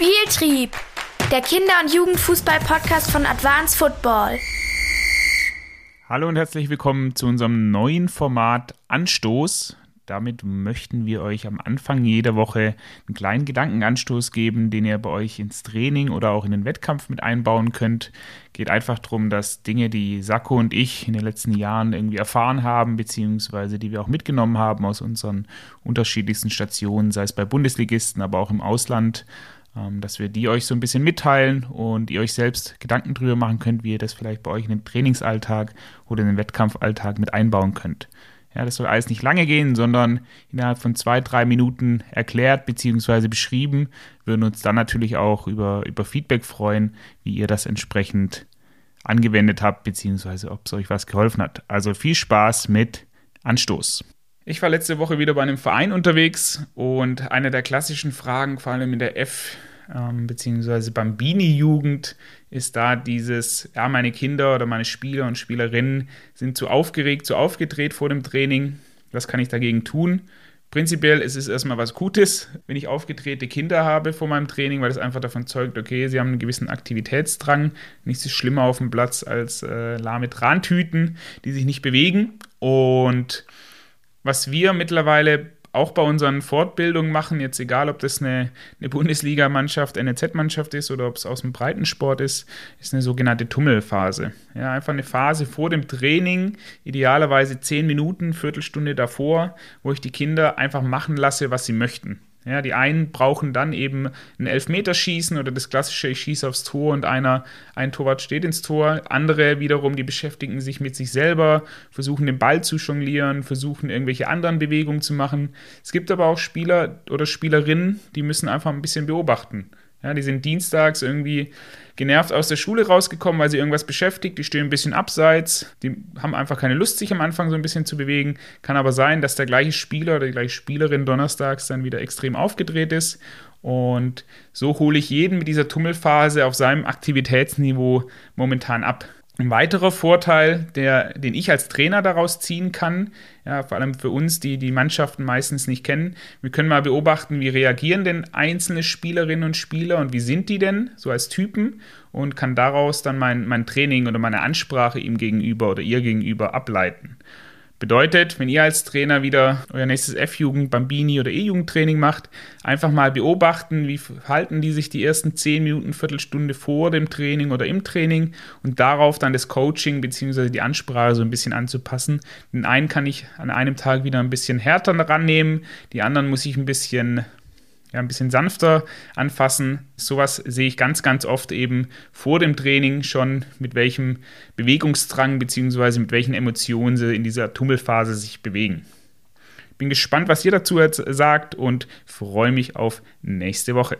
Spieltrieb, der Kinder- und Jugendfußball-Podcast von Advanced Football. Hallo und herzlich willkommen zu unserem neuen Format Anstoß. Damit möchten wir euch am Anfang jeder Woche einen kleinen Gedankenanstoß geben, den ihr bei euch ins Training oder auch in den Wettkampf mit einbauen könnt. Geht einfach darum, dass Dinge, die Sakko und ich in den letzten Jahren irgendwie erfahren haben, beziehungsweise die wir auch mitgenommen haben aus unseren unterschiedlichsten Stationen, sei es bei Bundesligisten, aber auch im Ausland, dass wir die euch so ein bisschen mitteilen und ihr euch selbst Gedanken drüber machen könnt, wie ihr das vielleicht bei euch in den Trainingsalltag oder in den Wettkampfalltag mit einbauen könnt. Ja, das soll alles nicht lange gehen, sondern innerhalb von zwei, drei Minuten erklärt bzw. beschrieben. Wir würden uns dann natürlich auch über, über Feedback freuen, wie ihr das entsprechend angewendet habt, beziehungsweise ob es euch was geholfen hat. Also viel Spaß mit Anstoß. Ich war letzte Woche wieder bei einem Verein unterwegs und eine der klassischen Fragen, vor allem in der F- ähm, beziehungsweise Bambini-Jugend, ist da dieses, ja, meine Kinder oder meine Spieler und Spielerinnen sind zu aufgeregt, zu aufgedreht vor dem Training. Was kann ich dagegen tun? Prinzipiell ist es erstmal was Gutes, wenn ich aufgedrehte Kinder habe vor meinem Training, weil es einfach davon zeugt, okay, sie haben einen gewissen Aktivitätsdrang. Nichts ist schlimmer auf dem Platz als äh, lahme Trantüten, die sich nicht bewegen. Und was wir mittlerweile auch bei unseren Fortbildungen machen, jetzt egal, ob das eine, eine Bundesligamannschaft, NZ-Mannschaft ist oder ob es aus dem Breitensport ist, ist eine sogenannte Tummelphase. Ja, einfach eine Phase vor dem Training, idealerweise zehn Minuten, Viertelstunde davor, wo ich die Kinder einfach machen lasse, was sie möchten. Ja, die einen brauchen dann eben ein Elfmeterschießen oder das klassische, ich schieße aufs Tor und einer, ein Torwart steht ins Tor. Andere wiederum, die beschäftigen sich mit sich selber, versuchen den Ball zu jonglieren, versuchen irgendwelche anderen Bewegungen zu machen. Es gibt aber auch Spieler oder Spielerinnen, die müssen einfach ein bisschen beobachten. Ja, die sind dienstags irgendwie genervt aus der Schule rausgekommen, weil sie irgendwas beschäftigt. Die stehen ein bisschen abseits. Die haben einfach keine Lust, sich am Anfang so ein bisschen zu bewegen. Kann aber sein, dass der gleiche Spieler oder die gleiche Spielerin donnerstags dann wieder extrem aufgedreht ist. Und so hole ich jeden mit dieser Tummelphase auf seinem Aktivitätsniveau momentan ab. Ein weiterer Vorteil, der, den ich als Trainer daraus ziehen kann, ja, vor allem für uns, die die Mannschaften meistens nicht kennen, wir können mal beobachten, wie reagieren denn einzelne Spielerinnen und Spieler und wie sind die denn so als Typen und kann daraus dann mein, mein Training oder meine Ansprache ihm gegenüber oder ihr gegenüber ableiten. Bedeutet, wenn ihr als Trainer wieder euer nächstes F-Jugend, Bambini oder E-Jugendtraining macht, einfach mal beobachten, wie verhalten die sich die ersten 10 Minuten, Viertelstunde vor dem Training oder im Training und darauf dann das Coaching bzw. die Ansprache so ein bisschen anzupassen. Den einen kann ich an einem Tag wieder ein bisschen härter rannehmen, die anderen muss ich ein bisschen ja, ein bisschen sanfter anfassen. Sowas sehe ich ganz, ganz oft eben vor dem Training schon, mit welchem Bewegungsdrang bzw. mit welchen Emotionen sie in dieser Tummelphase sich bewegen. Bin gespannt, was ihr dazu sagt und freue mich auf nächste Woche.